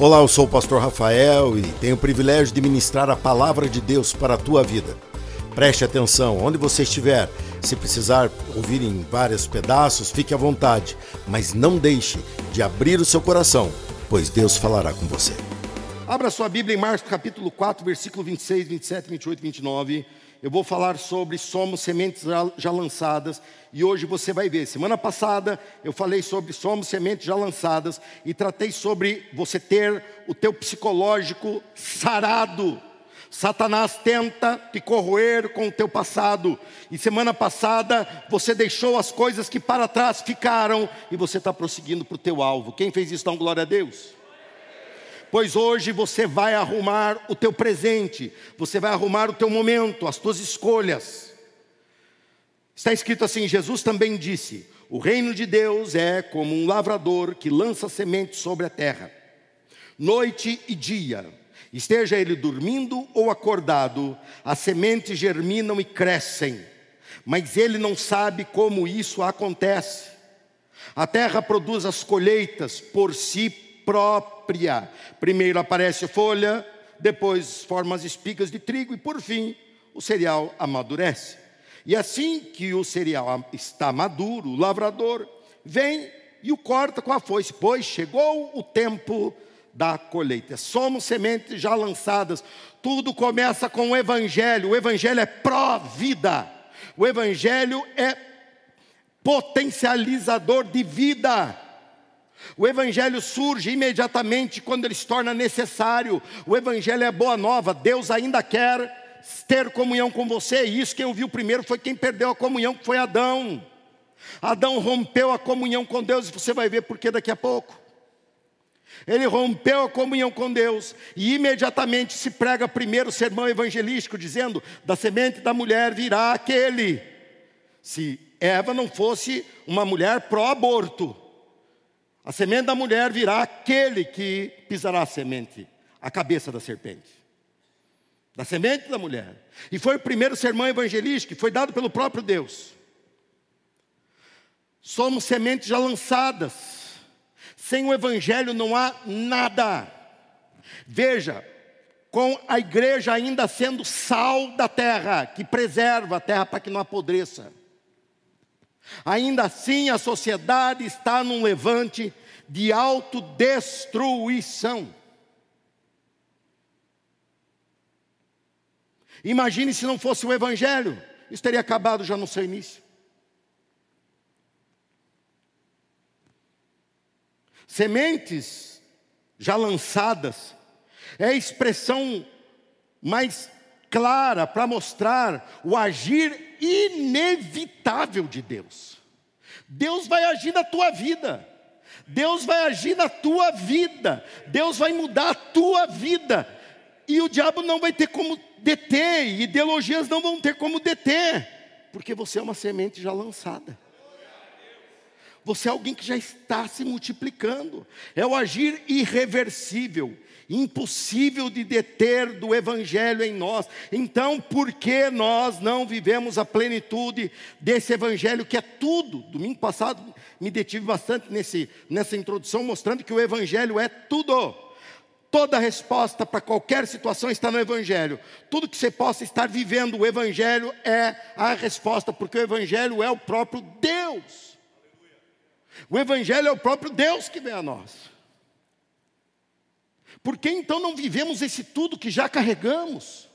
Olá, eu sou o pastor Rafael e tenho o privilégio de ministrar a palavra de Deus para a tua vida. Preste atenção, onde você estiver, se precisar ouvir em vários pedaços, fique à vontade, mas não deixe de abrir o seu coração, pois Deus falará com você. Abra sua Bíblia em Marcos capítulo 4, versículo 26, 27, 28 29 eu vou falar sobre somos sementes já lançadas e hoje você vai ver. Semana passada eu falei sobre somos sementes já lançadas e tratei sobre você ter o teu psicológico sarado. Satanás tenta te corroer com o teu passado. E semana passada você deixou as coisas que para trás ficaram e você está prosseguindo para o teu alvo. Quem fez isso, então glória a Deus pois hoje você vai arrumar o teu presente, você vai arrumar o teu momento, as tuas escolhas. Está escrito assim: Jesus também disse: O reino de Deus é como um lavrador que lança sementes sobre a terra, noite e dia. Esteja ele dormindo ou acordado, as sementes germinam e crescem, mas ele não sabe como isso acontece. A terra produz as colheitas por si própria. Primeiro aparece folha, depois forma as espigas de trigo e por fim o cereal amadurece. E assim que o cereal está maduro, o lavrador vem e o corta com a foice, pois chegou o tempo da colheita. Somos sementes já lançadas. Tudo começa com o evangelho. O evangelho é pró-vida. O evangelho é potencializador de vida. O Evangelho surge imediatamente quando ele se torna necessário. O Evangelho é boa nova. Deus ainda quer ter comunhão com você. E isso quem ouviu primeiro foi quem perdeu a comunhão, que foi Adão. Adão rompeu a comunhão com Deus, e você vai ver por que daqui a pouco. Ele rompeu a comunhão com Deus e imediatamente se prega primeiro o sermão evangelístico, dizendo: da semente da mulher virá aquele. Se Eva não fosse uma mulher pró-aborto, a semente da mulher virá aquele que pisará a semente, a cabeça da serpente. Da semente da mulher. E foi o primeiro sermão evangelístico que foi dado pelo próprio Deus. Somos sementes já lançadas. Sem o evangelho não há nada. Veja, com a igreja ainda sendo sal da terra, que preserva a terra para que não apodreça. Ainda assim, a sociedade está num levante de autodestruição. Imagine se não fosse o Evangelho, isso teria acabado já no seu início. Sementes já lançadas é a expressão mais clara para mostrar o agir inevitável de Deus. Deus vai agir na tua vida. Deus vai agir na tua vida. Deus vai mudar a tua vida. E o diabo não vai ter como deter, e ideologias não vão ter como deter, porque você é uma semente já lançada. Você é alguém que já está se multiplicando. É o agir irreversível, impossível de deter do Evangelho em nós. Então, por que nós não vivemos a plenitude desse Evangelho que é tudo? Domingo passado me detive bastante nesse, nessa introdução, mostrando que o Evangelho é tudo. Toda resposta para qualquer situação está no Evangelho. Tudo que você possa estar vivendo, o Evangelho é a resposta, porque o Evangelho é o próprio Deus. O Evangelho é o próprio Deus que vem a nós. Por que então não vivemos esse tudo que já carregamos?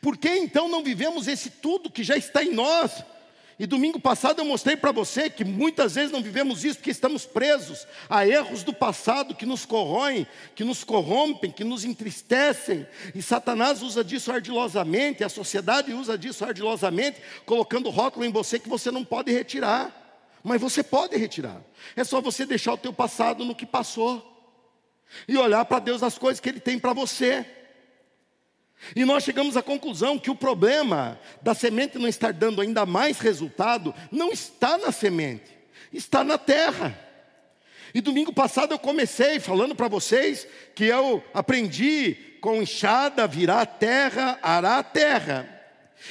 Por que então não vivemos esse tudo que já está em nós? E domingo passado eu mostrei para você que muitas vezes não vivemos isso porque estamos presos a erros do passado que nos corroem, que nos corrompem, que nos entristecem. E Satanás usa disso ardilosamente, a sociedade usa disso ardilosamente, colocando rótulo em você que você não pode retirar. Mas você pode retirar. É só você deixar o teu passado no que passou e olhar para Deus as coisas que Ele tem para você. E nós chegamos à conclusão que o problema da semente não estar dando ainda mais resultado não está na semente, está na terra. E domingo passado eu comecei falando para vocês que eu aprendi com enxada virar terra, arar a terra.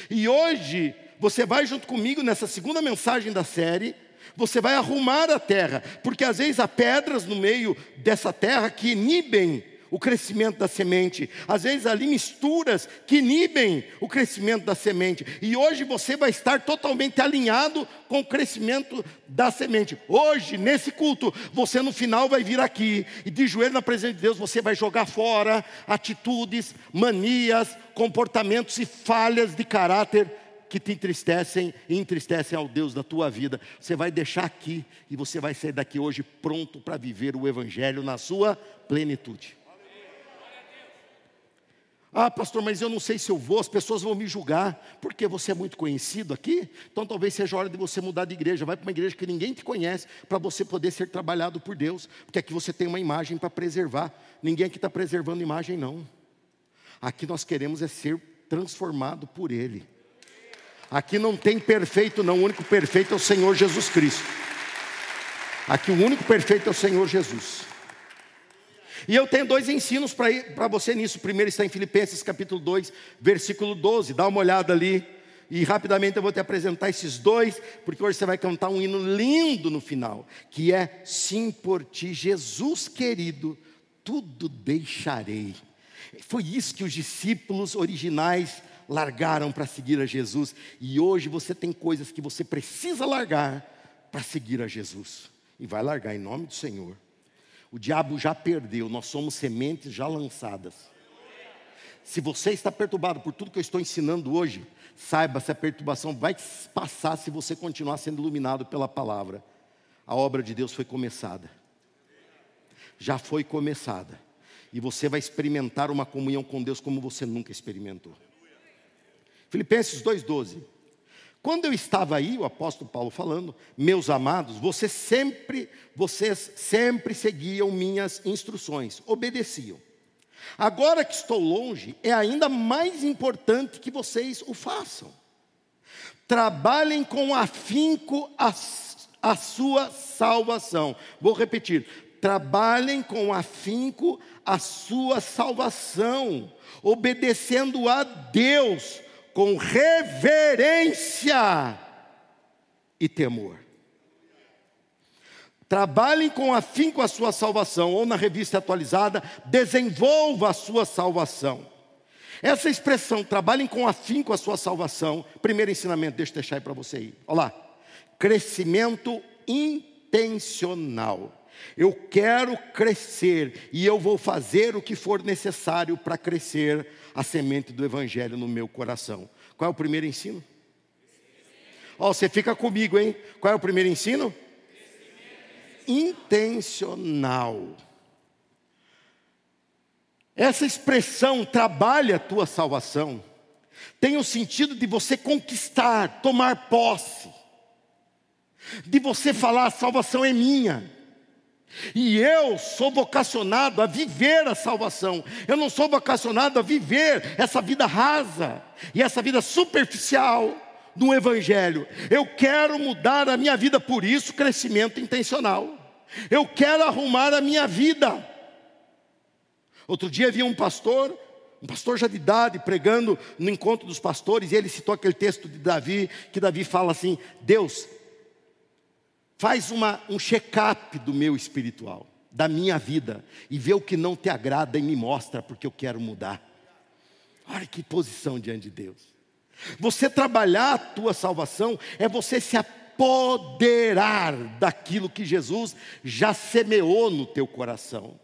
E hoje você vai junto comigo nessa segunda mensagem da série Você vai arrumar a terra, porque às vezes há pedras no meio dessa terra que inibem o crescimento da semente. Às vezes ali misturas que inibem o crescimento da semente. E hoje você vai estar totalmente alinhado com o crescimento da semente. Hoje, nesse culto, você no final vai vir aqui e de joelho na presença de Deus você vai jogar fora atitudes, manias, comportamentos e falhas de caráter que te entristecem e entristecem ao Deus da tua vida. Você vai deixar aqui e você vai sair daqui hoje pronto para viver o Evangelho na sua plenitude. Ah, pastor, mas eu não sei se eu vou, as pessoas vão me julgar, porque você é muito conhecido aqui, então talvez seja hora de você mudar de igreja. Vai para uma igreja que ninguém te conhece, para você poder ser trabalhado por Deus, porque aqui você tem uma imagem para preservar. Ninguém aqui está preservando imagem, não. Aqui nós queremos é ser transformado por Ele. Aqui não tem perfeito, não. O único perfeito é o Senhor Jesus Cristo. Aqui o único perfeito é o Senhor Jesus. E eu tenho dois ensinos para você nisso. O primeiro está em Filipenses capítulo 2, versículo 12. Dá uma olhada ali. E rapidamente eu vou te apresentar esses dois, porque hoje você vai cantar um hino lindo no final, que é Sim por ti, Jesus querido, tudo deixarei. Foi isso que os discípulos originais largaram para seguir a Jesus, e hoje você tem coisas que você precisa largar para seguir a Jesus, e vai largar em nome do Senhor. O diabo já perdeu, nós somos sementes já lançadas. Se você está perturbado por tudo que eu estou ensinando hoje, saiba se a perturbação vai passar se você continuar sendo iluminado pela palavra. A obra de Deus foi começada. Já foi começada. E você vai experimentar uma comunhão com Deus como você nunca experimentou. Filipenses 2,12. Quando eu estava aí, o apóstolo Paulo falando, meus amados, vocês sempre, vocês sempre seguiam minhas instruções, obedeciam. Agora que estou longe, é ainda mais importante que vocês o façam. Trabalhem com afinco a, a sua salvação. Vou repetir: trabalhem com afinco a sua salvação, obedecendo a Deus com reverência e temor. Trabalhem com afinco a sua salvação, ou na revista atualizada, desenvolva a sua salvação. Essa expressão, trabalhem com afinco a sua salvação, primeiro ensinamento, deixa eu deixar aí para você aí. Olha lá, crescimento intencional. Eu quero crescer e eu vou fazer o que for necessário para crescer a semente do Evangelho no meu coração. Qual é o primeiro ensino? Ó, oh, você fica comigo, hein? Qual é o primeiro ensino? Intencional. Essa expressão trabalha a tua salvação tem o sentido de você conquistar, tomar posse, de você falar: a salvação é minha. E eu sou vocacionado a viver a salvação. Eu não sou vocacionado a viver essa vida rasa e essa vida superficial do Evangelho. Eu quero mudar a minha vida, por isso, crescimento intencional. Eu quero arrumar a minha vida. Outro dia havia um pastor, um pastor já de idade, pregando no encontro dos pastores, e ele citou aquele texto de Davi, que Davi fala assim: Deus, Faz uma, um check-up do meu espiritual, da minha vida, e vê o que não te agrada e me mostra, porque eu quero mudar. Olha que posição diante de Deus. Você trabalhar a tua salvação é você se apoderar daquilo que Jesus já semeou no teu coração.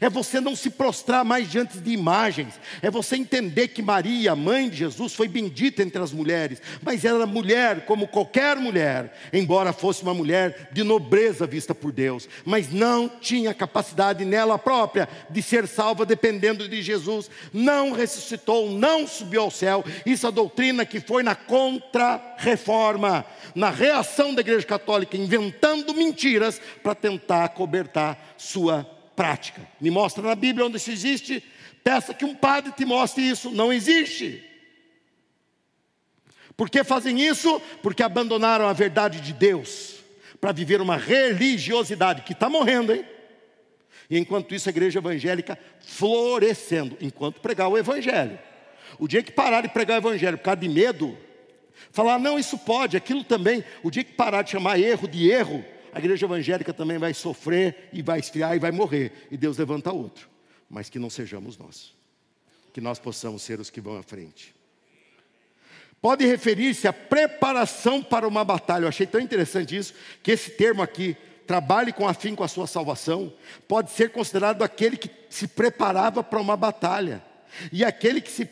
É você não se prostrar mais diante de imagens. É você entender que Maria, mãe de Jesus, foi bendita entre as mulheres, mas era mulher como qualquer mulher, embora fosse uma mulher de nobreza vista por Deus, mas não tinha capacidade nela própria de ser salva dependendo de Jesus. Não ressuscitou, não subiu ao céu. Isso é a doutrina que foi na contra-reforma, na reação da Igreja Católica, inventando mentiras para tentar cobertar sua prática. Me mostra na Bíblia onde isso existe. Peça que um padre te mostre isso. Não existe. Por que fazem isso? Porque abandonaram a verdade de Deus para viver uma religiosidade que está morrendo, hein? E enquanto isso, a igreja evangélica florescendo, enquanto pregar o evangelho. O dia que parar de pregar o evangelho por causa de medo, Falar, não, isso pode, aquilo também. O dia que parar de chamar erro de erro, a igreja evangélica também vai sofrer e vai esfriar e vai morrer. E Deus levanta outro. Mas que não sejamos nós. Que nós possamos ser os que vão à frente. Pode referir-se à preparação para uma batalha. Eu achei tão interessante isso, que esse termo aqui, trabalhe com afim com a sua salvação, pode ser considerado aquele que se preparava para uma batalha. E aquele que se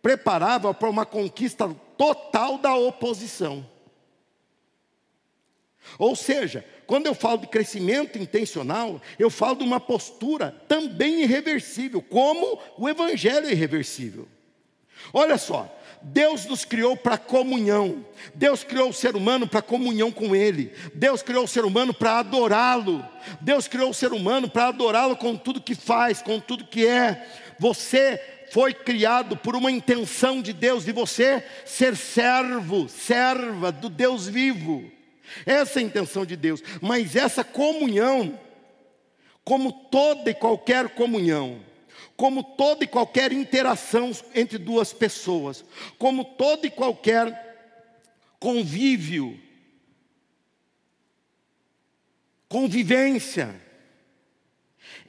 preparava para uma conquista total da oposição. Ou seja, quando eu falo de crescimento intencional, eu falo de uma postura também irreversível, como o Evangelho é irreversível. Olha só, Deus nos criou para comunhão, Deus criou o ser humano para comunhão com Ele, Deus criou o ser humano para adorá-lo, Deus criou o ser humano para adorá-lo com tudo que faz, com tudo que é. Você foi criado por uma intenção de Deus, de você ser servo, serva do Deus vivo. Essa é a intenção de Deus. Mas essa comunhão, como toda e qualquer comunhão, como toda e qualquer interação entre duas pessoas, como todo e qualquer convívio, convivência,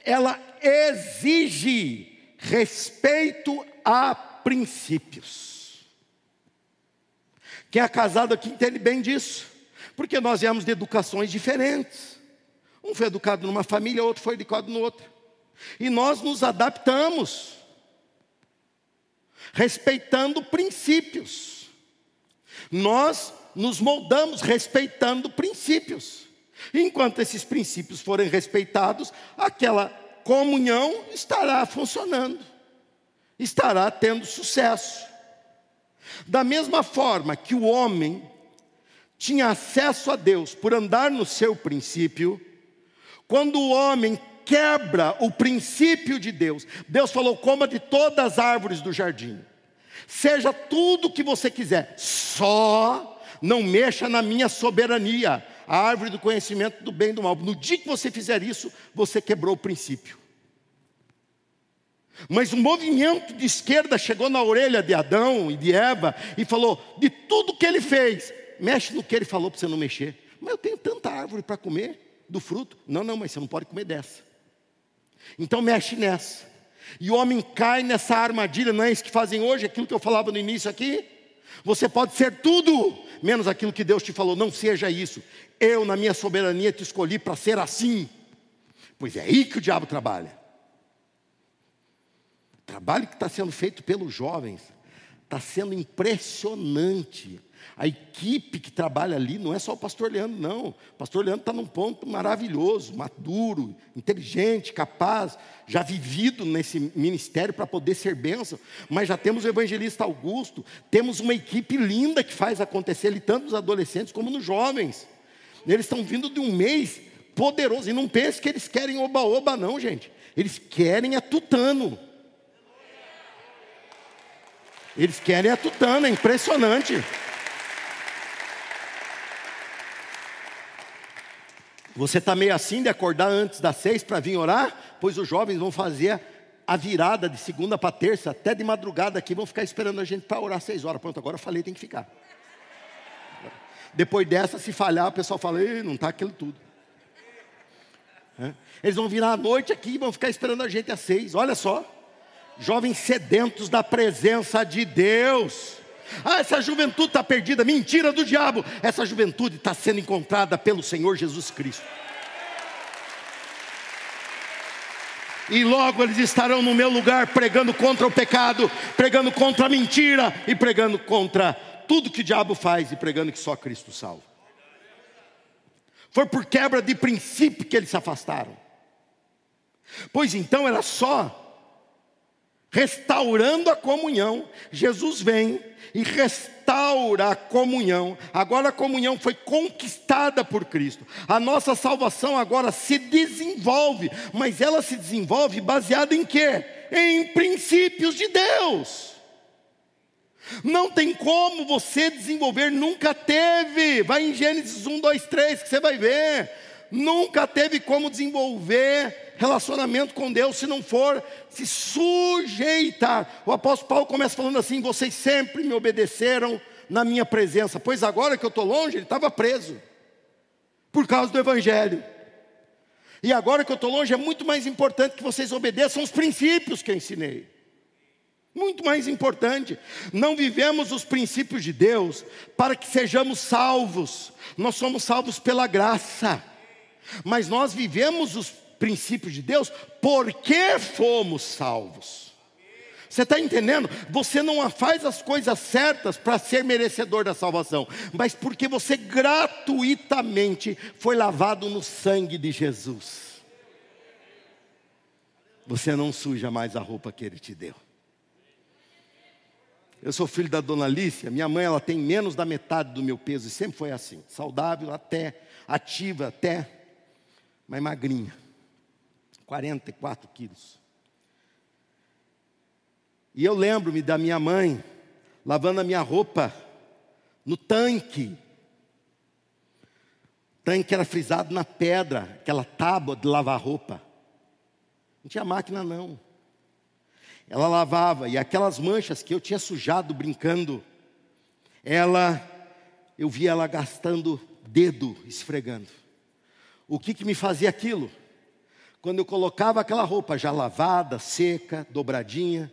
ela exige respeito a princípios. Quem é casado aqui entende bem disso. Porque nós viemos de educações diferentes. Um foi educado numa família, outro foi educado no outro. E nós nos adaptamos, respeitando princípios. Nós nos moldamos respeitando princípios. Enquanto esses princípios forem respeitados, aquela comunhão estará funcionando, estará tendo sucesso. Da mesma forma que o homem tinha acesso a Deus por andar no seu princípio, quando o homem quebra o princípio de Deus, Deus falou: coma de todas as árvores do jardim, seja tudo o que você quiser, só não mexa na minha soberania, a árvore do conhecimento do bem e do mal. No dia que você fizer isso, você quebrou o princípio. Mas um movimento de esquerda chegou na orelha de Adão e de Eva e falou: de tudo que ele fez, mexe no que ele falou para você não mexer. Mas eu tenho tanta árvore para comer do fruto. Não, não, mas você não pode comer dessa. Então mexe nessa. E o homem cai nessa armadilha, não é isso que fazem hoje, aquilo que eu falava no início aqui? Você pode ser tudo, menos aquilo que Deus te falou, não seja isso. Eu, na minha soberania, te escolhi para ser assim. Pois é aí que o diabo trabalha. O trabalho que está sendo feito pelos jovens está sendo impressionante. A equipe que trabalha ali não é só o pastor Leandro, não. O pastor Leandro está num ponto maravilhoso, maduro, inteligente, capaz, já vivido nesse ministério para poder ser bênção. Mas já temos o evangelista Augusto, temos uma equipe linda que faz acontecer ali, tanto nos adolescentes como nos jovens. Eles estão vindo de um mês poderoso. E não pense que eles querem oba-oba, não, gente. Eles querem a tutano. Eles querem a tutana, é impressionante. Você está meio assim de acordar antes das seis para vir orar? Pois os jovens vão fazer a virada de segunda para terça, até de madrugada aqui, vão ficar esperando a gente para orar seis horas. Pronto, agora eu falei, tem que ficar. Depois dessa, se falhar, o pessoal fala, não está aquilo tudo. É? Eles vão virar à noite aqui e vão ficar esperando a gente às seis. Olha só, jovens sedentos da presença de Deus. Ah, essa juventude está perdida, mentira do diabo. Essa juventude está sendo encontrada pelo Senhor Jesus Cristo. E logo eles estarão no meu lugar pregando contra o pecado, pregando contra a mentira e pregando contra tudo que o diabo faz e pregando que só Cristo salva. Foi por quebra de princípio que eles se afastaram. Pois então era só restaurando a comunhão. Jesus vem e restaura a comunhão. Agora a comunhão foi conquistada por Cristo. A nossa salvação agora se desenvolve, mas ela se desenvolve baseada em quê? Em princípios de Deus. Não tem como você desenvolver, nunca teve. Vai em Gênesis 1, 2, 3 que você vai ver. Nunca teve como desenvolver relacionamento com Deus se não for se sujeitar. O apóstolo Paulo começa falando assim: vocês sempre me obedeceram na minha presença, pois agora que eu estou longe, ele estava preso, por causa do Evangelho. E agora que eu estou longe, é muito mais importante que vocês obedeçam os princípios que eu ensinei. Muito mais importante. Não vivemos os princípios de Deus para que sejamos salvos. Nós somos salvos pela graça. Mas nós vivemos os princípios de Deus porque fomos salvos. Você está entendendo? Você não faz as coisas certas para ser merecedor da salvação, mas porque você gratuitamente foi lavado no sangue de Jesus. Você não suja mais a roupa que Ele te deu. Eu sou filho da dona Lícia, minha mãe ela tem menos da metade do meu peso e sempre foi assim, saudável até, ativa até, mas magrinha, 44 quilos. E eu lembro-me da minha mãe lavando a minha roupa no tanque. O tanque era frisado na pedra, aquela tábua de lavar roupa. Não tinha máquina não. Ela lavava e aquelas manchas que eu tinha sujado brincando, ela eu via ela gastando dedo esfregando. O que que me fazia aquilo? Quando eu colocava aquela roupa já lavada, seca, dobradinha,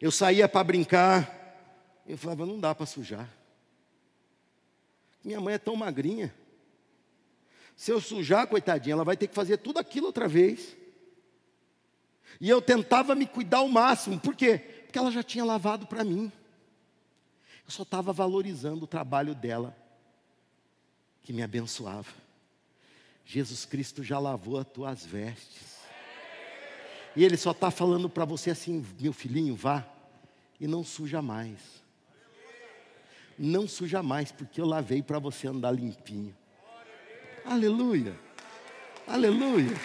eu saía para brincar, eu falava, não dá para sujar. Minha mãe é tão magrinha. Se eu sujar, coitadinha, ela vai ter que fazer tudo aquilo outra vez. E eu tentava me cuidar ao máximo, por quê? Porque ela já tinha lavado para mim. Eu só estava valorizando o trabalho dela, que me abençoava. Jesus Cristo já lavou as tuas vestes. E Ele só está falando para você assim: meu filhinho, vá e não suja mais. Não suja mais, porque eu lavei para você andar limpinho. Aleluia. Aleluia.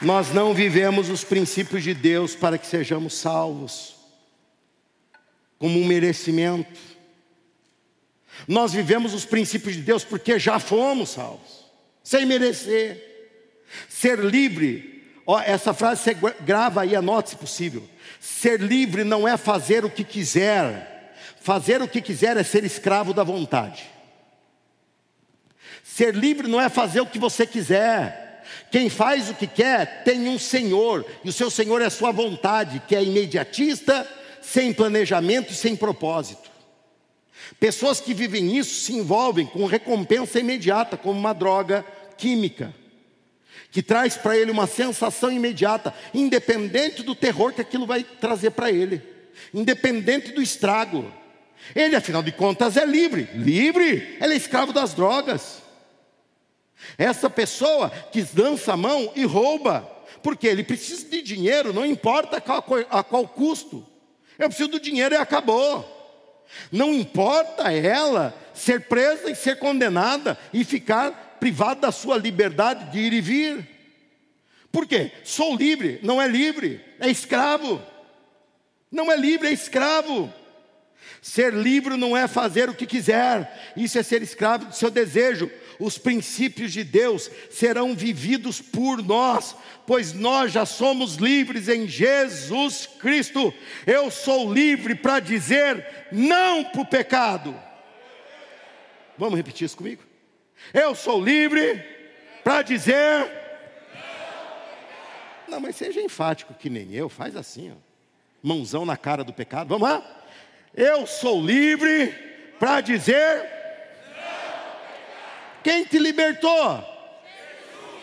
Nós não vivemos os princípios de Deus para que sejamos salvos, como um merecimento. Nós vivemos os princípios de Deus porque já fomos salvos sem merecer. Ser livre, ó, essa frase você grava aí, anote se possível. Ser livre não é fazer o que quiser, fazer o que quiser é ser escravo da vontade. Ser livre não é fazer o que você quiser. Quem faz o que quer tem um Senhor, e o seu Senhor é a sua vontade, que é imediatista, sem planejamento e sem propósito. Pessoas que vivem isso se envolvem com recompensa imediata, como uma droga, química, que traz para ele uma sensação imediata, independente do terror que aquilo vai trazer para ele, independente do estrago. Ele, afinal de contas, é livre. Livre, ele é escravo das drogas. Essa pessoa que dança a mão e rouba, porque ele precisa de dinheiro, não importa a qual, a qual custo. Eu preciso do dinheiro e acabou. Não importa ela ser presa e ser condenada e ficar privado da sua liberdade de ir e vir. Por quê? Sou livre, não é livre, é escravo. Não é livre, é escravo. Ser livre não é fazer o que quiser, isso é ser escravo do seu desejo. Os princípios de Deus serão vividos por nós, pois nós já somos livres em Jesus Cristo. Eu sou livre para dizer não para o pecado. Vamos repetir isso comigo? Eu sou livre para dizer. Não, mas seja enfático que nem eu, faz assim, ó. mãozão na cara do pecado. Vamos lá? Eu sou livre para dizer. Quem te libertou?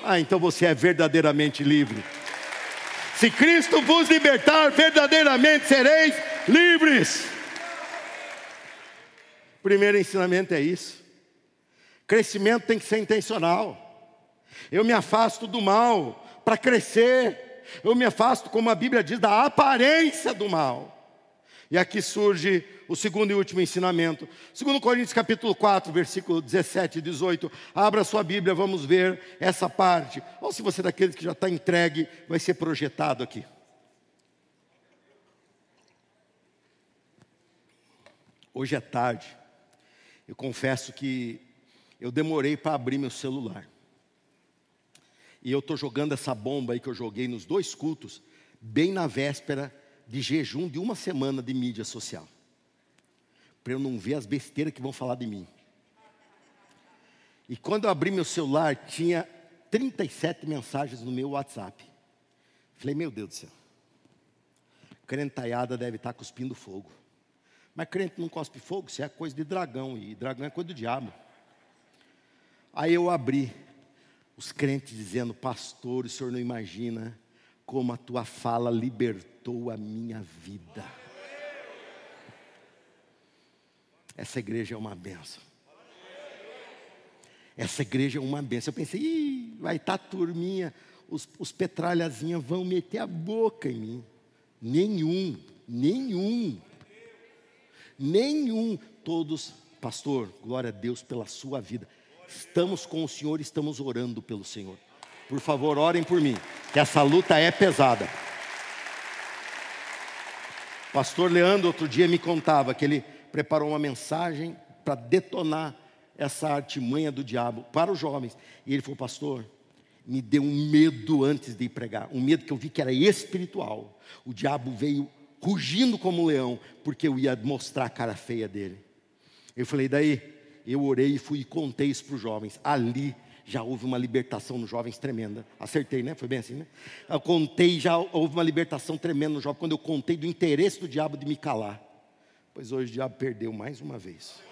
Ah, então você é verdadeiramente livre. Se Cristo vos libertar, verdadeiramente sereis livres. Primeiro ensinamento é isso. Crescimento tem que ser intencional. Eu me afasto do mal para crescer. Eu me afasto, como a Bíblia diz, da aparência do mal. E aqui surge o segundo e último ensinamento. Segundo Coríntios capítulo 4, versículo 17 e 18. Abra sua Bíblia, vamos ver essa parte. Ou se você é daqueles que já está entregue, vai ser projetado aqui. Hoje é tarde. Eu confesso que eu demorei para abrir meu celular. E eu estou jogando essa bomba aí que eu joguei nos dois cultos, bem na véspera de jejum de uma semana de mídia social. Para eu não ver as besteiras que vão falar de mim. E quando eu abri meu celular, tinha 37 mensagens no meu WhatsApp. Falei, meu Deus do céu. Crentaiada deve estar cuspindo fogo. Mas crente não cospe fogo, isso é coisa de dragão, e dragão é coisa do diabo. Aí eu abri os crentes dizendo, pastor, o senhor não imagina como a tua fala libertou a minha vida. Essa igreja é uma benção. Essa igreja é uma benção. Eu pensei, Ih, vai estar tá turminha, os, os petralhazinhas vão meter a boca em mim. Nenhum, nenhum, nenhum. Todos, pastor, glória a Deus pela sua vida. Estamos com o Senhor, estamos orando pelo Senhor. Por favor, orem por mim, que essa luta é pesada. Pastor Leandro, outro dia, me contava que ele preparou uma mensagem para detonar essa artimanha do diabo para os jovens. E ele falou, pastor, me deu um medo antes de ir pregar, um medo que eu vi que era espiritual. O diabo veio rugindo como um leão, porque eu ia mostrar a cara feia dele. Eu falei, daí, eu orei e fui e contei isso para os jovens. Ali já houve uma libertação nos jovens tremenda. Acertei, né? Foi bem assim, né? Eu contei, já houve uma libertação tremenda nos jovens, quando eu contei do interesse do diabo de me calar. Pois hoje o diabo perdeu mais uma vez.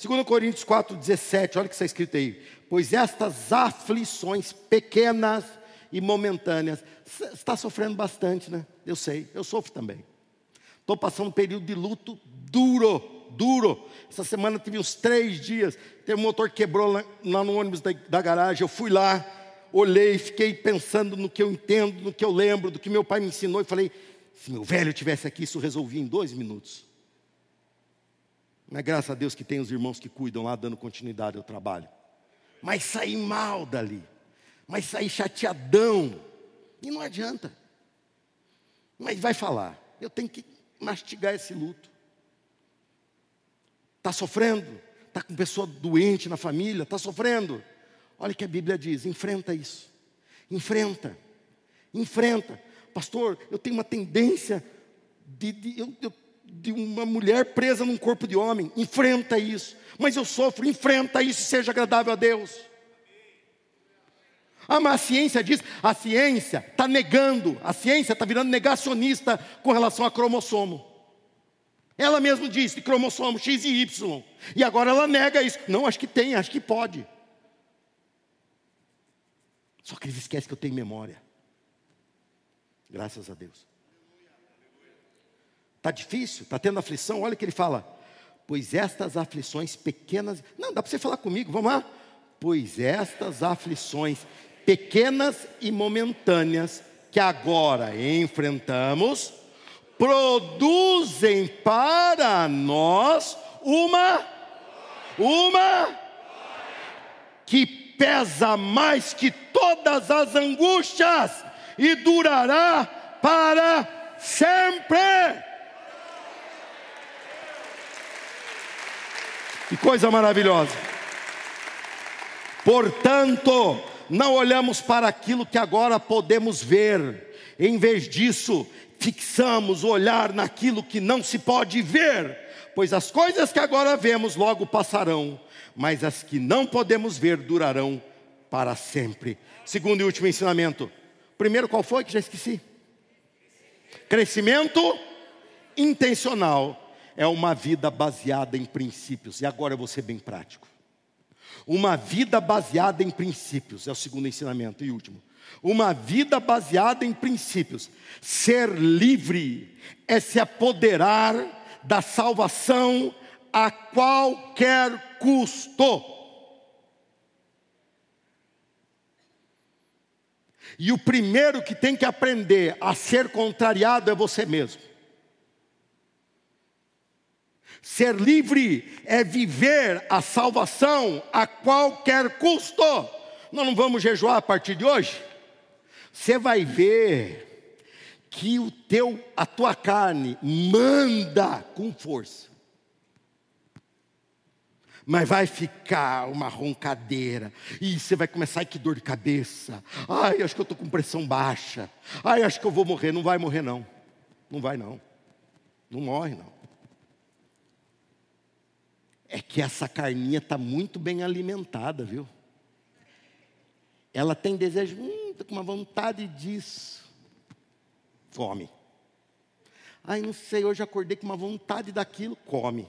2 Coríntios 4,17, olha o que está escrito aí. Pois estas aflições pequenas e momentâneas, está sofrendo bastante, né? Eu sei, eu sofro também. Estou passando um período de luto duro, duro. Essa semana tive uns três dias. Teve um motor que quebrou lá, lá no ônibus da, da garagem. Eu fui lá, olhei, fiquei pensando no que eu entendo, no que eu lembro, do que meu pai me ensinou e falei: se meu velho tivesse aqui, isso resolvia em dois minutos. Mas graças a Deus que tem os irmãos que cuidam lá, dando continuidade ao trabalho. Mas saí mal dali. Mas saí chateadão. E não adianta. Mas vai falar. Eu tenho que mastigar esse luto. Está sofrendo? Está com pessoa doente na família? Está sofrendo? Olha o que a Bíblia diz: enfrenta isso. Enfrenta. Enfrenta. Pastor, eu tenho uma tendência de. de eu, de uma mulher presa num corpo de homem. Enfrenta isso. Mas eu sofro, enfrenta isso, seja agradável a Deus. Ah, mas a ciência diz, a ciência está negando, a ciência está virando negacionista com relação a cromossomo. Ela mesma disse cromossomo X e Y. E agora ela nega isso. Não, acho que tem, acho que pode. Só que eles esquecem que eu tenho memória. Graças a Deus. Está difícil, está tendo aflição, olha o que ele fala. Pois estas aflições pequenas. Não, dá para você falar comigo, vamos lá? Pois estas aflições pequenas e momentâneas que agora enfrentamos produzem para nós uma uma que pesa mais que todas as angústias e durará para sempre. Que coisa maravilhosa. Portanto, não olhamos para aquilo que agora podemos ver, em vez disso, fixamos o olhar naquilo que não se pode ver, pois as coisas que agora vemos logo passarão, mas as que não podemos ver durarão para sempre. Segundo e último ensinamento. Primeiro, qual foi que já esqueci? Crescimento intencional é uma vida baseada em princípios. E agora eu vou ser bem prático. Uma vida baseada em princípios é o segundo ensinamento e último. Uma vida baseada em princípios. Ser livre é se apoderar da salvação a qualquer custo. E o primeiro que tem que aprender a ser contrariado é você mesmo. Ser livre é viver a salvação a qualquer custo. Nós não vamos jejuar a partir de hoje? Você vai ver que o teu, a tua carne manda com força. Mas vai ficar uma roncadeira. E você vai começar, ai que dor de cabeça. Ai, acho que eu estou com pressão baixa. Ai, acho que eu vou morrer. Não vai morrer, não. Não vai, não. Não morre, não. É que essa carninha está muito bem alimentada, viu? Ela tem desejo, hum, com uma vontade disso. Come. Ai, não sei, hoje acordei com uma vontade daquilo, come.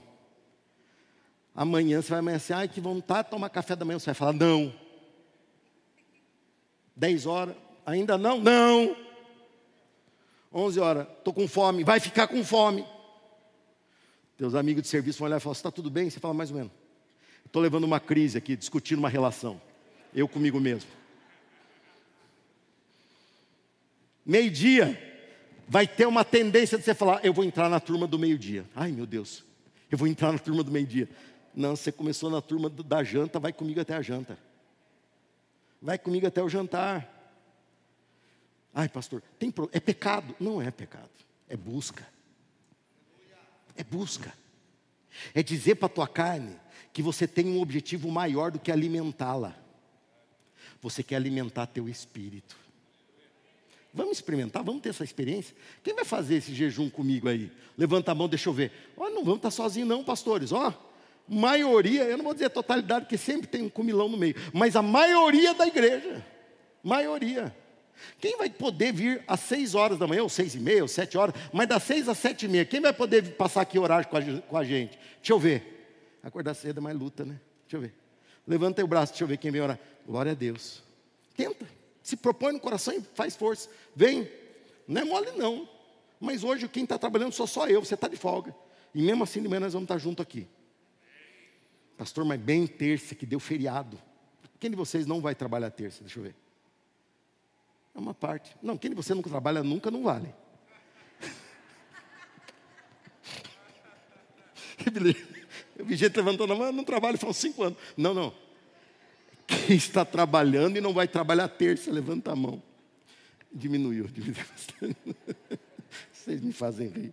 Amanhã você vai amanhecer, ai, que vontade de tomar café da manhã. Você vai falar, não. Dez horas, ainda não? Não. Onze horas, estou com fome, vai ficar com fome. Teus amigos de serviço vão olhar e falar, está tudo bem? Você fala, mais ou menos. Estou levando uma crise aqui, discutindo uma relação. Eu comigo mesmo. Meio-dia, vai ter uma tendência de você falar: eu vou entrar na turma do meio-dia. Ai, meu Deus, eu vou entrar na turma do meio-dia. Não, você começou na turma da janta, vai comigo até a janta. Vai comigo até o jantar. Ai, pastor, tem pro... é pecado? Não é pecado, é busca. É busca. É dizer para a tua carne que você tem um objetivo maior do que alimentá-la. Você quer alimentar teu espírito. Vamos experimentar, vamos ter essa experiência. Quem vai fazer esse jejum comigo aí? Levanta a mão, deixa eu ver. Ó, não vamos estar sozinhos não, pastores. Ó, maioria, eu não vou dizer totalidade, porque sempre tem um comilão no meio, mas a maioria da igreja, maioria. Quem vai poder vir às seis horas da manhã, ou seis e meia, ou sete horas, mas das seis às sete e meia, quem vai poder passar aqui a, com a gente? Deixa eu ver. Acordar cedo é mais luta, né? Deixa eu ver. Levanta o braço, deixa eu ver quem vem orar. Glória a Deus. Tenta se propõe no coração e faz força. Vem. Não é mole, não. Mas hoje quem está trabalhando sou só eu, você está de folga. E mesmo assim de manhã nós vamos estar junto aqui. Pastor, mas bem terça que deu feriado. Quem de vocês não vai trabalhar terça? Deixa eu ver. É uma parte. Não, quem de vocês nunca trabalha nunca não vale. Eu vi gente levantando a mão, não trabalho, faz cinco anos. Não, não. Quem está trabalhando e não vai trabalhar terça, levanta a mão. Diminuiu, diminuiu. Vocês me fazem rir.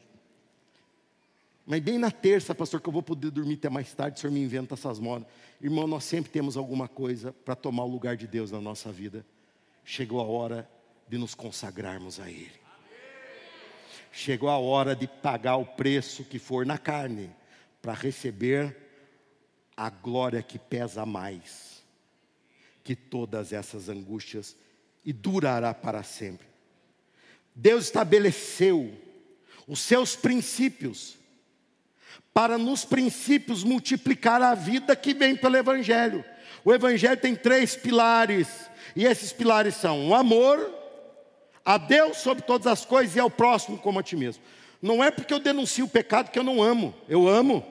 Mas bem na terça, pastor, que eu vou poder dormir até mais tarde, o senhor me inventa essas modas. Irmão, nós sempre temos alguma coisa para tomar o lugar de Deus na nossa vida. Chegou a hora de nos consagrarmos a Ele. Chegou a hora de pagar o preço que for na carne, para receber a glória que pesa mais que todas essas angústias e durará para sempre. Deus estabeleceu os seus princípios para nos princípios multiplicar a vida que vem pelo evangelho. O evangelho tem três pilares, e esses pilares são o amor, a Deus sobre todas as coisas e ao próximo como a ti mesmo. Não é porque eu denuncio o pecado que eu não amo. Eu amo.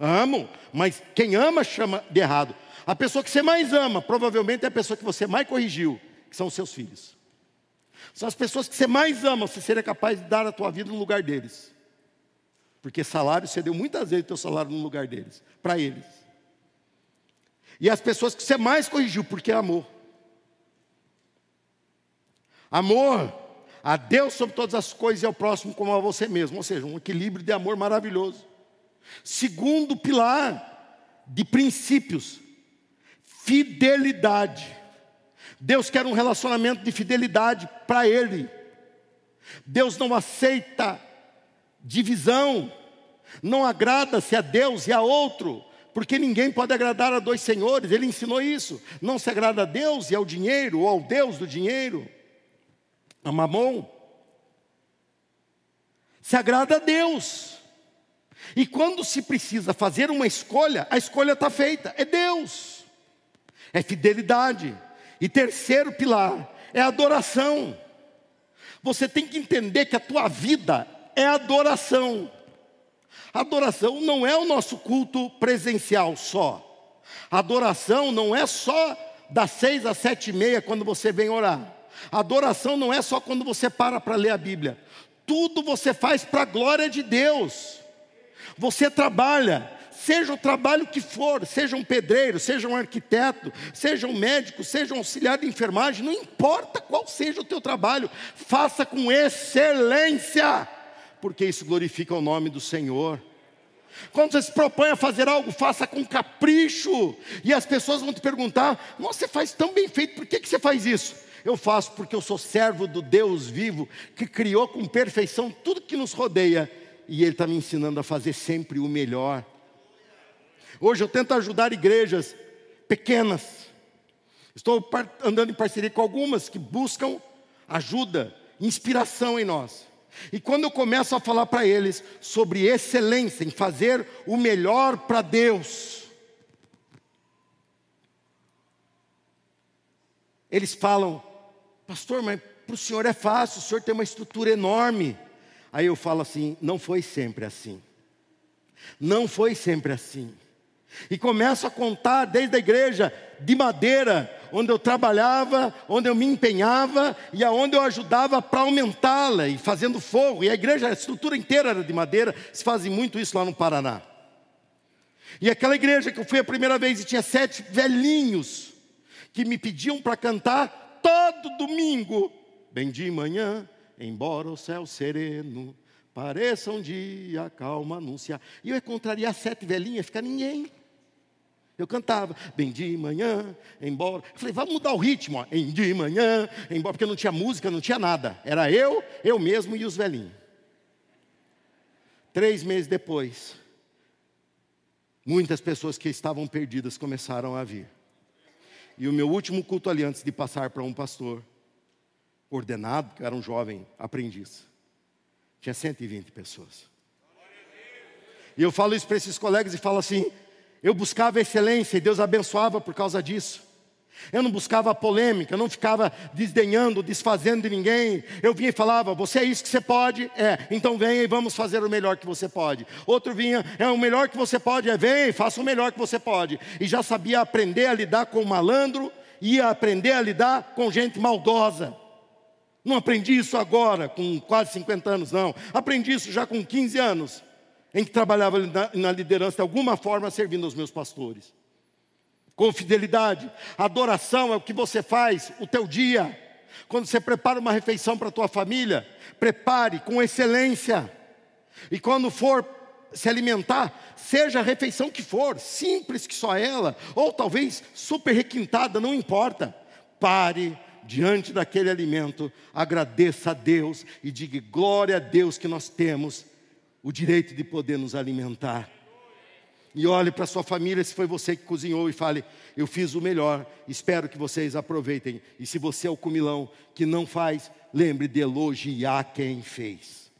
Amo, mas quem ama chama de errado. A pessoa que você mais ama, provavelmente é a pessoa que você mais corrigiu, que são os seus filhos. São as pessoas que você mais ama, você seria capaz de dar a tua vida no lugar deles. Porque salário, você deu muitas vezes o teu salário no lugar deles, para eles. E as pessoas que você mais corrigiu, porque é amor. Amor a Deus sobre todas as coisas e ao próximo como a você mesmo. Ou seja, um equilíbrio de amor maravilhoso. Segundo pilar de princípios fidelidade. Deus quer um relacionamento de fidelidade para Ele. Deus não aceita divisão, não agrada-se a Deus e a outro, porque ninguém pode agradar a dois senhores, ele ensinou isso. Não se agrada a Deus e ao dinheiro, ou ao Deus do dinheiro, a mamon. Se agrada a Deus. E quando se precisa fazer uma escolha, a escolha está feita, é Deus é fidelidade. E terceiro pilar é adoração. Você tem que entender que a tua vida é adoração. Adoração não é o nosso culto presencial só. Adoração não é só das seis às sete e meia quando você vem orar. Adoração não é só quando você para para ler a Bíblia. Tudo você faz para a glória de Deus. Você trabalha, seja o trabalho que for, seja um pedreiro, seja um arquiteto, seja um médico, seja um auxiliar de enfermagem, não importa qual seja o teu trabalho, faça com excelência, porque isso glorifica o nome do Senhor. Quando você se propõe a fazer algo, faça com capricho. E as pessoas vão te perguntar: Nossa, você faz tão bem feito, por que, que você faz isso? Eu faço porque eu sou servo do Deus vivo, que criou com perfeição tudo que nos rodeia, e Ele está me ensinando a fazer sempre o melhor. Hoje eu tento ajudar igrejas pequenas. Estou andando em parceria com algumas que buscam ajuda, inspiração em nós. E quando eu começo a falar para eles sobre excelência, em fazer o melhor para Deus, eles falam, pastor, mas para o senhor é fácil, o senhor tem uma estrutura enorme. Aí eu falo assim: não foi sempre assim. Não foi sempre assim. E começo a contar desde a igreja de madeira, onde eu trabalhava, onde eu me empenhava e aonde eu ajudava para aumentá-la e fazendo fogo. E a igreja, a estrutura inteira era de madeira, se fazem muito isso lá no Paraná. E aquela igreja que eu fui a primeira vez e tinha sete velhinhos que me pediam para cantar todo domingo, bem de manhã, embora o céu sereno pareça um dia calma anunciar. E eu ia contrariar sete velhinhas, ficar ninguém. Eu cantava, bem de manhã, embora. Eu falei, vamos mudar o ritmo, ó. em de manhã, embora, porque não tinha música, não tinha nada. Era eu, eu mesmo e os velhinhos. Três meses depois, muitas pessoas que estavam perdidas começaram a vir. E o meu último culto ali, antes de passar para um pastor ordenado, que era um jovem aprendiz, tinha 120 pessoas. E eu falo isso para esses colegas e falo assim: eu buscava excelência e Deus abençoava por causa disso. Eu não buscava polêmica, eu não ficava desdenhando, desfazendo de ninguém. Eu vinha e falava: Você é isso que você pode? É, então venha e vamos fazer o melhor que você pode. Outro vinha: É o melhor que você pode? É, vem, faça o melhor que você pode. E já sabia aprender a lidar com malandro, ia aprender a lidar com gente maldosa. Não aprendi isso agora, com quase 50 anos, não. Aprendi isso já com 15 anos em que trabalhava na, na liderança de alguma forma servindo aos meus pastores. Com fidelidade, adoração é o que você faz o teu dia. Quando você prepara uma refeição para a tua família, prepare com excelência. E quando for se alimentar, seja a refeição que for, simples que só ela, ou talvez super requintada, não importa. Pare diante daquele alimento, agradeça a Deus e diga glória a Deus que nós temos o direito de poder nos alimentar. E olhe para sua família se foi você que cozinhou e fale: Eu fiz o melhor, espero que vocês aproveitem. E se você é o comilão que não faz, lembre de elogiar quem fez.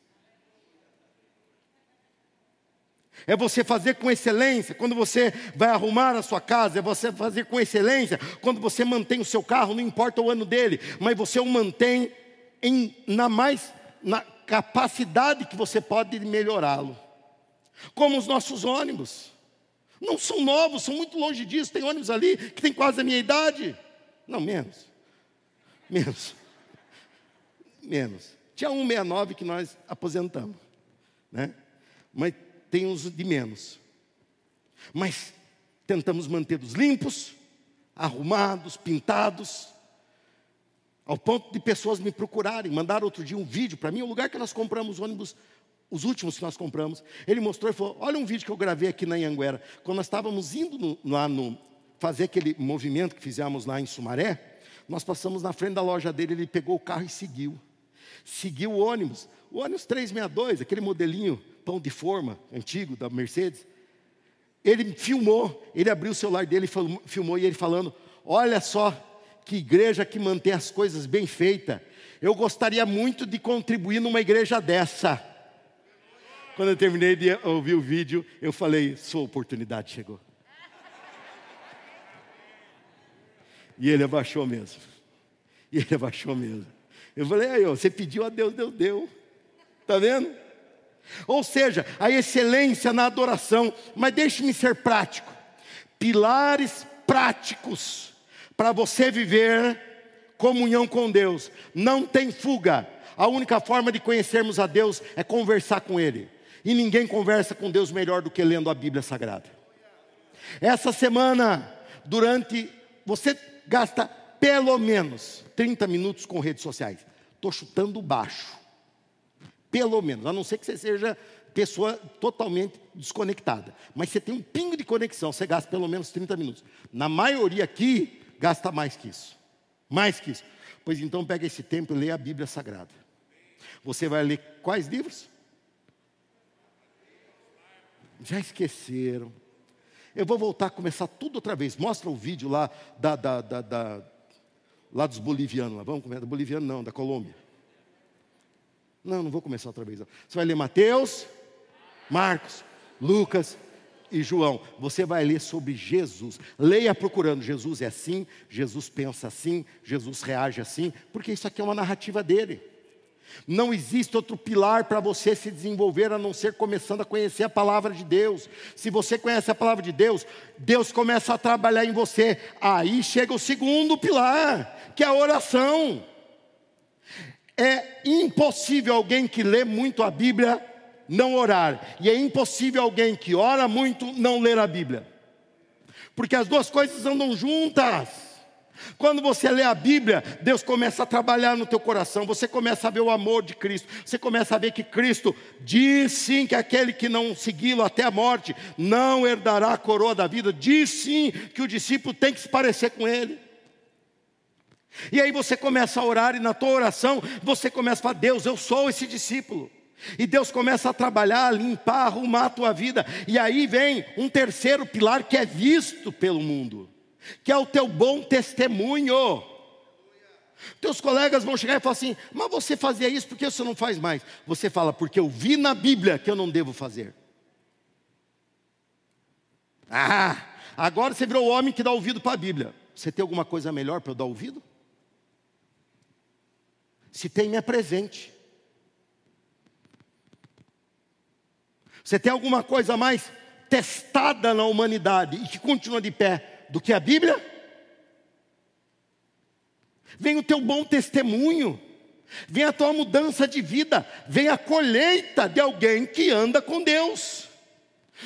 É você fazer com excelência quando você vai arrumar a sua casa, é você fazer com excelência quando você mantém o seu carro, não importa o ano dele, mas você o mantém em, na mais na capacidade que você pode melhorá-lo. Como os nossos ônibus. Não são novos, são muito longe disso. Tem ônibus ali que tem quase a minha idade. Não, menos. Menos. Menos. Tinha 169 que nós aposentamos. Né? Mas tem uns de menos. Mas tentamos mantê-los limpos, arrumados, pintados, ao ponto de pessoas me procurarem, mandaram outro dia um vídeo para mim, o lugar que nós compramos ônibus, os últimos que nós compramos. Ele mostrou e falou: Olha um vídeo que eu gravei aqui na Anhanguera. Quando nós estávamos indo no, lá no. fazer aquele movimento que fizemos lá em Sumaré, nós passamos na frente da loja dele, ele pegou o carro e seguiu. Seguiu o ônibus. O ônibus 362, aquele modelinho pão de forma antigo da Mercedes. Ele filmou, ele abriu o celular dele e filmou e ele falando: Olha só, que igreja que mantém as coisas bem feitas. Eu gostaria muito de contribuir numa igreja dessa. Quando eu terminei de ouvir o vídeo, eu falei: sua oportunidade chegou. E ele abaixou mesmo. E ele abaixou mesmo. Eu falei: aí, você pediu a Deus, Deus deu. Está vendo? Ou seja, a excelência na adoração. Mas deixe-me ser prático. Pilares práticos para você viver comunhão com Deus. Não tem fuga. A única forma de conhecermos a Deus é conversar com Ele. E ninguém conversa com Deus melhor do que lendo a Bíblia Sagrada. Essa semana, durante. Você gasta pelo menos 30 minutos com redes sociais. Estou chutando baixo. Pelo menos, a não ser que você seja pessoa totalmente desconectada. Mas você tem um pingo de conexão, você gasta pelo menos 30 minutos. Na maioria aqui, gasta mais que isso. Mais que isso. Pois então pega esse tempo e lê a Bíblia Sagrada. Você vai ler quais livros? Já esqueceram. Eu vou voltar a começar tudo outra vez. Mostra o vídeo lá da, da, da, da lá dos bolivianos. Lá. Vamos começar, boliviano não, da Colômbia. Não, não vou começar outra vez. Não. Você vai ler Mateus, Marcos, Lucas e João. Você vai ler sobre Jesus. Leia procurando. Jesus é assim, Jesus pensa assim, Jesus reage assim, porque isso aqui é uma narrativa dele. Não existe outro pilar para você se desenvolver a não ser começando a conhecer a palavra de Deus. Se você conhece a palavra de Deus, Deus começa a trabalhar em você. Aí chega o segundo pilar, que é a oração. É impossível alguém que lê muito a Bíblia não orar, e é impossível alguém que ora muito não ler a Bíblia, porque as duas coisas andam juntas. Quando você lê a Bíblia, Deus começa a trabalhar no teu coração, você começa a ver o amor de Cristo, você começa a ver que Cristo diz sim que aquele que não segui-lo até a morte não herdará a coroa da vida, diz sim que o discípulo tem que se parecer com ele. E aí você começa a orar e na tua oração você começa a falar: Deus, eu sou esse discípulo. E Deus começa a trabalhar, limpar, arrumar a tua vida. E aí vem um terceiro pilar que é visto pelo mundo que é o teu bom testemunho. Teus colegas vão chegar e falar assim: Mas você fazia isso, por que você não faz mais? Você fala: Porque eu vi na Bíblia que eu não devo fazer. Ah, agora você virou o homem que dá ouvido para a Bíblia. Você tem alguma coisa melhor para eu dar ouvido? Se tem, me apresente. Você tem alguma coisa mais testada na humanidade e que continua de pé? do que a Bíblia? Vem o teu bom testemunho, vem a tua mudança de vida, vem a colheita de alguém que anda com Deus.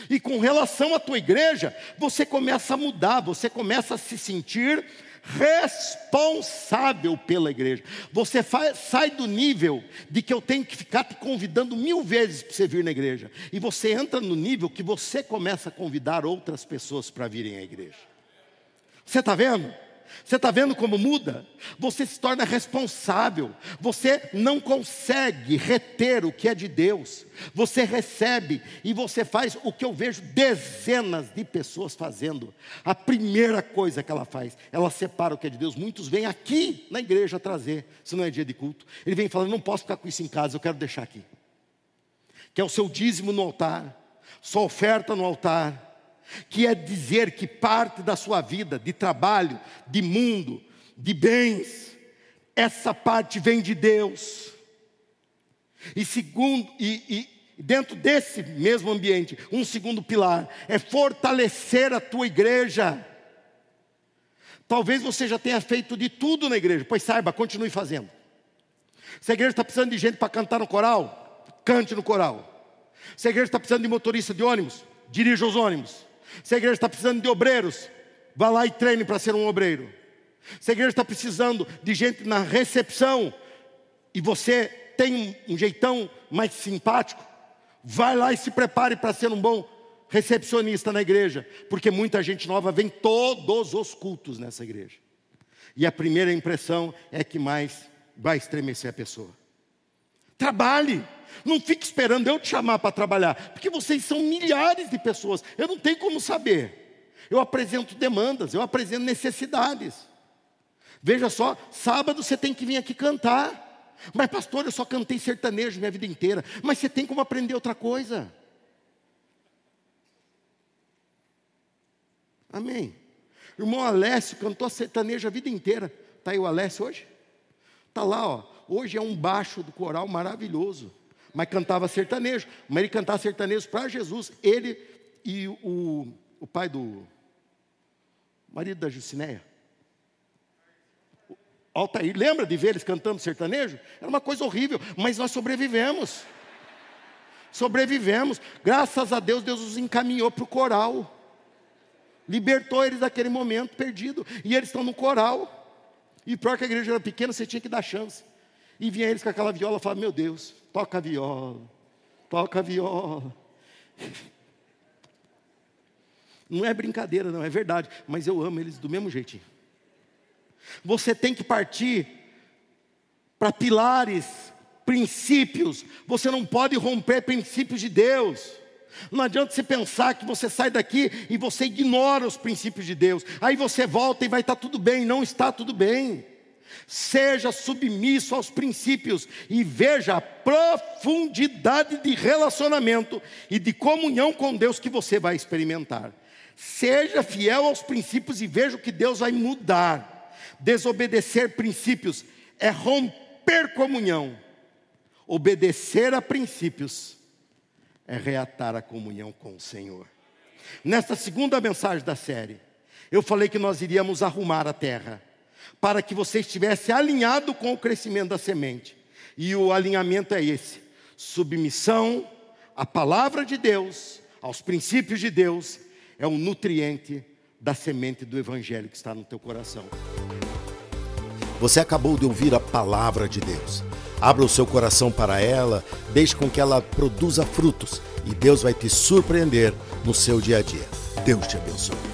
E com relação à tua igreja, você começa a mudar, você começa a se sentir responsável pela igreja. Você sai do nível de que eu tenho que ficar te convidando mil vezes para você vir na igreja. E você entra no nível que você começa a convidar outras pessoas para virem à igreja. Você está vendo? Você está vendo como muda? Você se torna responsável. Você não consegue reter o que é de Deus. Você recebe e você faz o que eu vejo dezenas de pessoas fazendo. A primeira coisa que ela faz, ela separa o que é de Deus. Muitos vêm aqui na igreja trazer, se não é dia de culto. Ele vem falando: não posso ficar com isso em casa, eu quero deixar aqui. Que é o seu dízimo no altar, sua oferta no altar que é dizer que parte da sua vida, de trabalho, de mundo, de bens, essa parte vem de Deus. E segundo, e, e dentro desse mesmo ambiente, um segundo pilar é fortalecer a tua igreja. Talvez você já tenha feito de tudo na igreja, pois saiba, continue fazendo. Se a igreja está precisando de gente para cantar no coral, cante no coral. Se a igreja está precisando de motorista de ônibus, dirija os ônibus. Se a igreja está precisando de obreiros, vá lá e treine para ser um obreiro. Se a igreja está precisando de gente na recepção e você tem um jeitão mais simpático, vai lá e se prepare para ser um bom recepcionista na igreja, porque muita gente nova vem todos os cultos nessa igreja. E a primeira impressão é que mais vai estremecer a pessoa. Trabalhe. Não fique esperando eu te chamar para trabalhar, porque vocês são milhares de pessoas. Eu não tenho como saber. Eu apresento demandas, eu apresento necessidades. Veja só, sábado você tem que vir aqui cantar. Mas, pastor, eu só cantei sertanejo minha vida inteira. Mas você tem como aprender outra coisa. Amém. Irmão Alessio cantou sertanejo a vida inteira. Está aí o Alessio hoje? Está lá, ó. Hoje é um baixo do coral maravilhoso mas cantava sertanejo. Mas ele cantava sertanejo para Jesus. Ele e o, o pai do marido da Jucinéia. Altair, lembra de ver eles cantando sertanejo? Era uma coisa horrível, mas nós sobrevivemos. Sobrevivemos. Graças a Deus, Deus os encaminhou para o coral. Libertou eles daquele momento perdido. E eles estão no coral. E pior que a igreja era pequena, você tinha que dar chance. E vinha eles com aquela viola e falava: Meu Deus, toca a viola, toca a viola. Não é brincadeira, não, é verdade. Mas eu amo eles do mesmo jeitinho. Você tem que partir para pilares, princípios. Você não pode romper princípios de Deus. Não adianta você pensar que você sai daqui e você ignora os princípios de Deus. Aí você volta e vai estar tudo bem. Não está tudo bem. Seja submisso aos princípios e veja a profundidade de relacionamento e de comunhão com Deus que você vai experimentar. Seja fiel aos princípios e veja o que Deus vai mudar. Desobedecer princípios é romper comunhão. Obedecer a princípios é reatar a comunhão com o Senhor. Nesta segunda mensagem da série, eu falei que nós iríamos arrumar a terra, para que você estivesse alinhado com o crescimento da semente. E o alinhamento é esse: submissão à palavra de Deus, aos princípios de Deus, é um nutriente da semente do evangelho que está no teu coração. Você acabou de ouvir a palavra de Deus. Abra o seu coração para ela, deixe com que ela produza frutos e Deus vai te surpreender no seu dia a dia. Deus te abençoe.